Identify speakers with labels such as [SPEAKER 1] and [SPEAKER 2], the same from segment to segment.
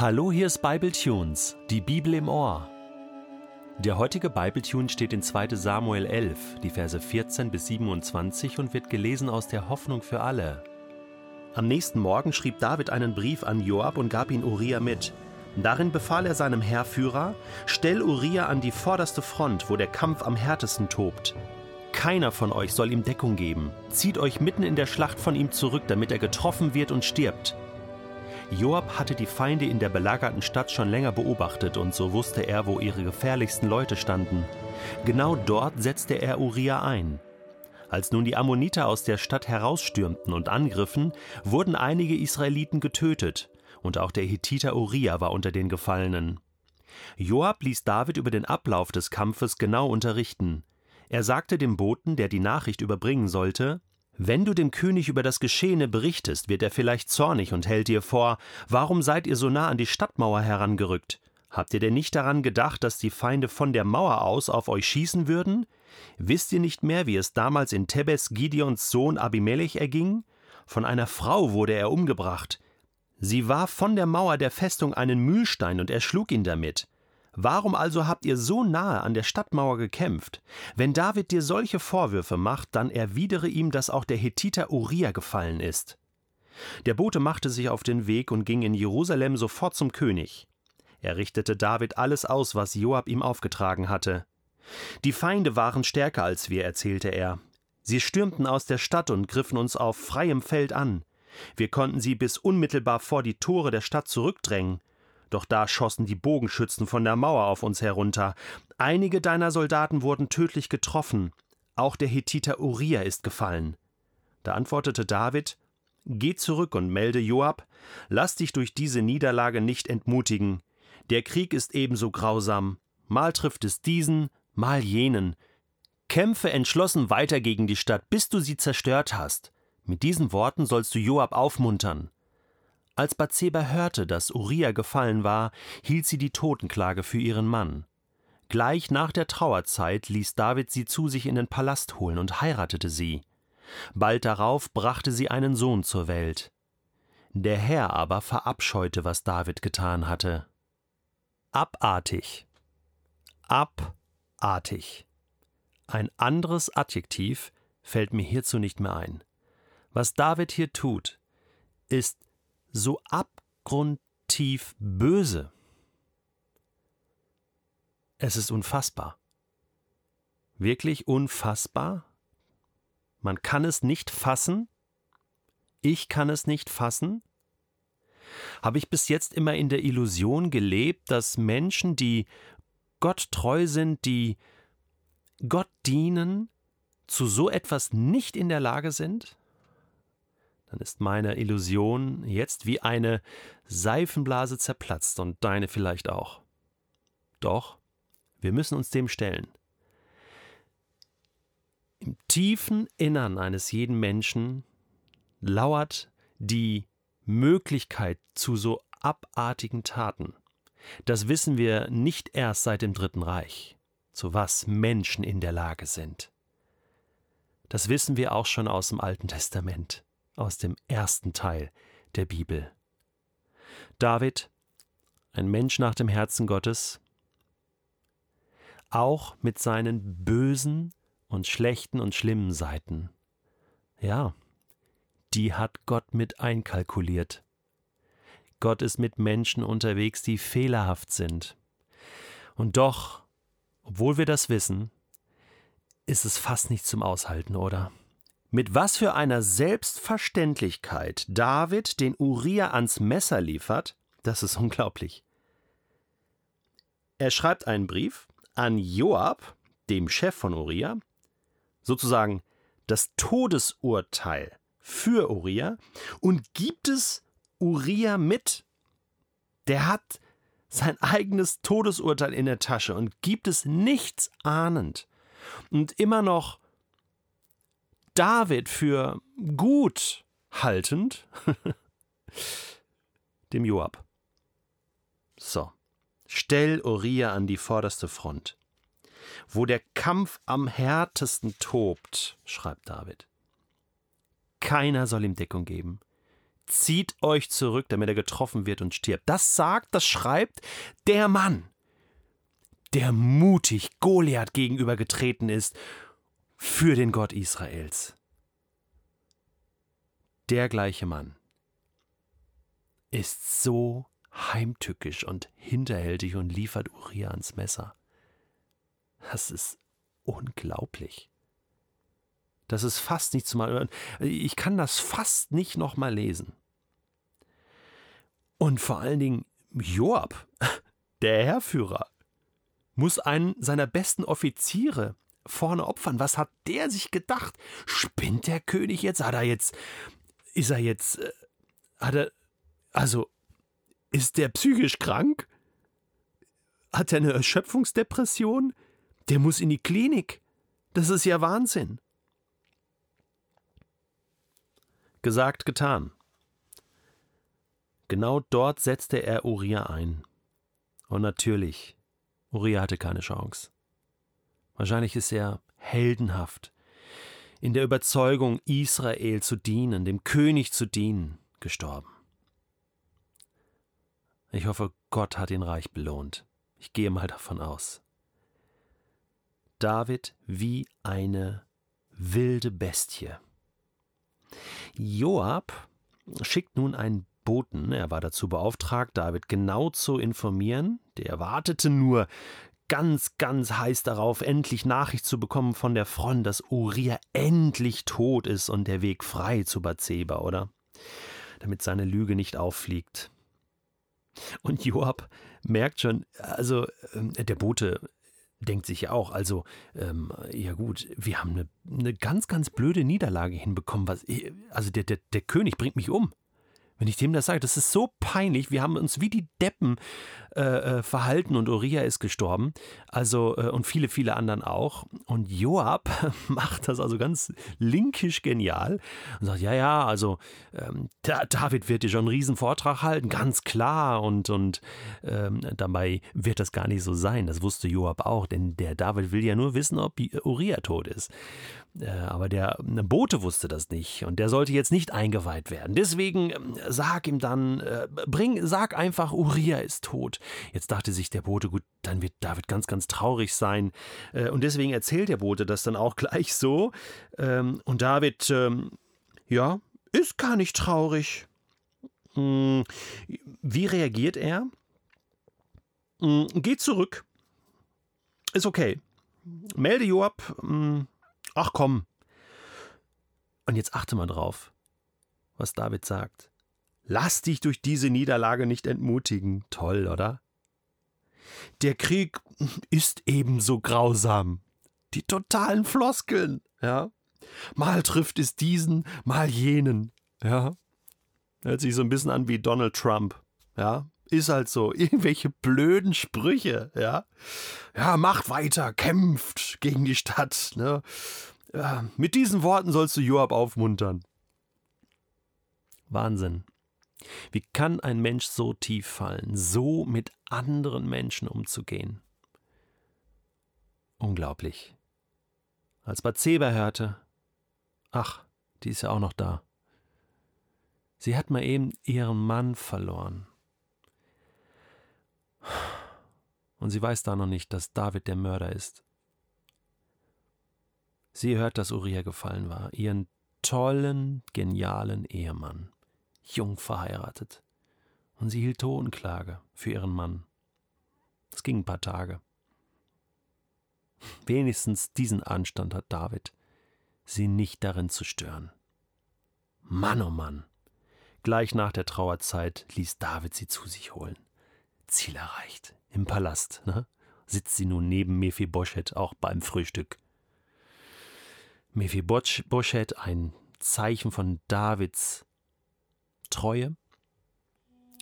[SPEAKER 1] Hallo, hier ist Bible Tunes, die Bibel im Ohr. Der heutige Bible Tune steht in 2. Samuel 11, die Verse 14 bis 27 und wird gelesen aus der Hoffnung für alle. Am nächsten Morgen schrieb David einen Brief an Joab und gab ihn Uriah mit. Darin befahl er seinem Heerführer: Stell Uriah an die vorderste Front, wo der Kampf am härtesten tobt. Keiner von euch soll ihm Deckung geben. Zieht euch mitten in der Schlacht von ihm zurück, damit er getroffen wird und stirbt. Joab hatte die Feinde in der belagerten Stadt schon länger beobachtet und so wusste er, wo ihre gefährlichsten Leute standen. Genau dort setzte er Uriah ein. Als nun die Ammoniter aus der Stadt herausstürmten und angriffen, wurden einige Israeliten getötet, und auch der Hethiter Uriah war unter den Gefallenen. Joab ließ David über den Ablauf des Kampfes genau unterrichten. Er sagte dem Boten, der die Nachricht überbringen sollte, wenn du dem König über das Geschehene berichtest, wird er vielleicht zornig und hält dir vor, warum seid ihr so nah an die Stadtmauer herangerückt? Habt ihr denn nicht daran gedacht, dass die Feinde von der Mauer aus auf euch schießen würden? Wisst ihr nicht mehr, wie es damals in Tebes Gideons Sohn Abimelech erging? Von einer Frau wurde er umgebracht. Sie war von der Mauer der Festung einen Mühlstein und er schlug ihn damit. Warum also habt ihr so nahe an der Stadtmauer gekämpft? Wenn David dir solche Vorwürfe macht, dann erwidere ihm, dass auch der Hethiter Uriah gefallen ist. Der Bote machte sich auf den Weg und ging in Jerusalem sofort zum König. Er richtete David alles aus, was Joab ihm aufgetragen hatte. Die Feinde waren stärker als wir, erzählte er. Sie stürmten aus der Stadt und griffen uns auf freiem Feld an. Wir konnten sie bis unmittelbar vor die Tore der Stadt zurückdrängen. Doch da schossen die Bogenschützen von der Mauer auf uns herunter. Einige deiner Soldaten wurden tödlich getroffen. Auch der Hethiter Uriah ist gefallen. Da antwortete David: Geh zurück und melde Joab, lass dich durch diese Niederlage nicht entmutigen. Der Krieg ist ebenso grausam. Mal trifft es diesen, mal jenen. Kämpfe entschlossen weiter gegen die Stadt, bis du sie zerstört hast. Mit diesen Worten sollst du Joab aufmuntern. Als Bathseba hörte, dass Uriah gefallen war, hielt sie die Totenklage für ihren Mann. Gleich nach der Trauerzeit ließ David sie zu sich in den Palast holen und heiratete sie. Bald darauf brachte sie einen Sohn zur Welt. Der Herr aber verabscheute, was David getan hatte. Abartig. Abartig. Ein anderes Adjektiv fällt mir hierzu nicht mehr ein. Was David hier tut, ist so abgrundtief böse. Es ist unfassbar. Wirklich unfassbar. Man kann es nicht fassen. Ich kann es nicht fassen. Habe ich bis jetzt immer in der Illusion gelebt, dass Menschen, die Gott treu sind, die Gott dienen, zu so etwas nicht in der Lage sind? Dann ist meine Illusion jetzt wie eine Seifenblase zerplatzt und deine vielleicht auch. Doch, wir müssen uns dem stellen. Im tiefen Innern eines jeden Menschen lauert die Möglichkeit zu so abartigen Taten. Das wissen wir nicht erst seit dem Dritten Reich, zu was Menschen in der Lage sind. Das wissen wir auch schon aus dem Alten Testament aus dem ersten Teil der Bibel. David, ein Mensch nach dem Herzen Gottes, auch mit seinen bösen und schlechten und schlimmen Seiten. Ja, die hat Gott mit einkalkuliert. Gott ist mit Menschen unterwegs, die fehlerhaft sind. Und doch, obwohl wir das wissen, ist es fast nicht zum Aushalten, oder? Mit was für einer Selbstverständlichkeit David den Uriah ans Messer liefert, das ist unglaublich. Er schreibt einen Brief an Joab, dem Chef von Uriah, sozusagen das Todesurteil für Uriah und gibt es Uriah mit. Der hat sein eigenes Todesurteil in der Tasche und gibt es nichts ahnend und immer noch David für gut haltend, dem Joab. So, stell Uriah an die vorderste Front. Wo der Kampf am härtesten tobt, schreibt David. Keiner soll ihm Deckung geben. zieht euch zurück, damit er getroffen wird und stirbt. Das sagt, das schreibt der Mann, der mutig Goliath gegenübergetreten ist für den Gott Israels. Der gleiche Mann ist so heimtückisch und hinterhältig und liefert Uriah ans Messer. Das ist unglaublich. Das ist fast nicht zu mal. Ich kann das fast nicht noch mal lesen. Und vor allen Dingen Joab, der Heerführer, muss einen seiner besten Offiziere vorne opfern. Was hat der sich gedacht? Spinnt der König jetzt? Hat er jetzt. Ist er jetzt. Äh, hat er. Also. Ist der psychisch krank? Hat er eine Erschöpfungsdepression? Der muss in die Klinik. Das ist ja Wahnsinn. Gesagt, getan. Genau dort setzte er Uriah ein. Und natürlich, Uriah hatte keine Chance. Wahrscheinlich ist er heldenhaft, in der Überzeugung, Israel zu dienen, dem König zu dienen, gestorben. Ich hoffe, Gott hat ihn reich belohnt. Ich gehe mal davon aus. David wie eine wilde Bestie. Joab schickt nun einen Boten, er war dazu beauftragt, David genau zu informieren, der wartete nur ganz, ganz heiß darauf, endlich Nachricht zu bekommen von der Front, dass Uriah endlich tot ist und der Weg frei zu Bathseba, oder? Damit seine Lüge nicht auffliegt. Und Joab merkt schon, also äh, der Bote denkt sich ja auch, also, ähm, ja gut, wir haben eine, eine ganz, ganz blöde Niederlage hinbekommen. Was, also der, der, der König bringt mich um. Wenn ich dem das sage, das ist so peinlich. Wir haben uns wie die Deppen äh, äh, verhalten und Uriah ist gestorben. Also, äh, und viele, viele anderen auch. Und Joab macht das also ganz linkisch genial und sagt: Ja, ja, also ähm, David wird dir schon einen riesen Vortrag halten, ganz klar. Und, und ähm, dabei wird das gar nicht so sein. Das wusste Joab auch, denn der David will ja nur wissen, ob Uriah tot ist. Äh, aber der Bote wusste das nicht und der sollte jetzt nicht eingeweiht werden. Deswegen ähm, sag ihm dann, äh, bring, sag einfach, Uriah ist tot. Jetzt dachte sich der Bote, gut, dann wird David ganz, ganz traurig sein. Äh, und deswegen erzählt der Bote das dann auch gleich so. Ähm, und David, ähm, ja, ist gar nicht traurig. Hm, wie reagiert er? Hm, geht zurück. Ist okay. Melde Joab. Hm, Ach komm. Und jetzt achte mal drauf, was David sagt. Lass dich durch diese Niederlage nicht entmutigen. Toll, oder? Der Krieg ist ebenso grausam. Die totalen Floskeln, ja. Mal trifft es diesen, mal jenen, ja. Hört sich so ein bisschen an wie Donald Trump, ja. Ist halt so. Irgendwelche blöden Sprüche, ja. Ja, macht weiter, kämpft gegen die Stadt, ne. Ja, mit diesen Worten sollst du Joab aufmuntern. Wahnsinn. Wie kann ein Mensch so tief fallen, so mit anderen Menschen umzugehen? Unglaublich. Als Bathseba hörte, ach, die ist ja auch noch da. Sie hat mal eben ihren Mann verloren. Und sie weiß da noch nicht, dass David der Mörder ist. Sie hört, dass Uriah gefallen war, ihren tollen, genialen Ehemann jung verheiratet. Und sie hielt Totenklage für ihren Mann. Es ging ein paar Tage. Wenigstens diesen Anstand hat David, sie nicht darin zu stören. Mann, oh Mann! Gleich nach der Trauerzeit ließ David sie zu sich holen. Ziel erreicht. Im Palast, ne? Sitzt sie nun neben Mephibosheth auch beim Frühstück. Mephibosheth, ein Zeichen von Davids Treue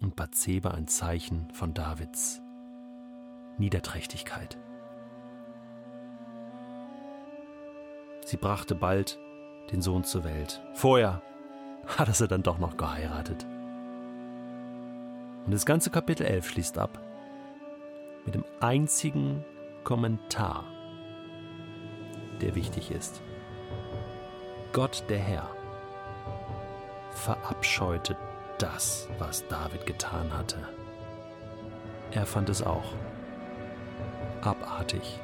[SPEAKER 1] und Bathseba ein Zeichen von Davids Niederträchtigkeit. Sie brachte bald den Sohn zur Welt. Vorher hatte sie dann doch noch geheiratet. Und das ganze Kapitel 11 schließt ab mit dem einzigen Kommentar, der wichtig ist. Gott der Herr verabscheute das, was David getan hatte. Er fand es auch abartig.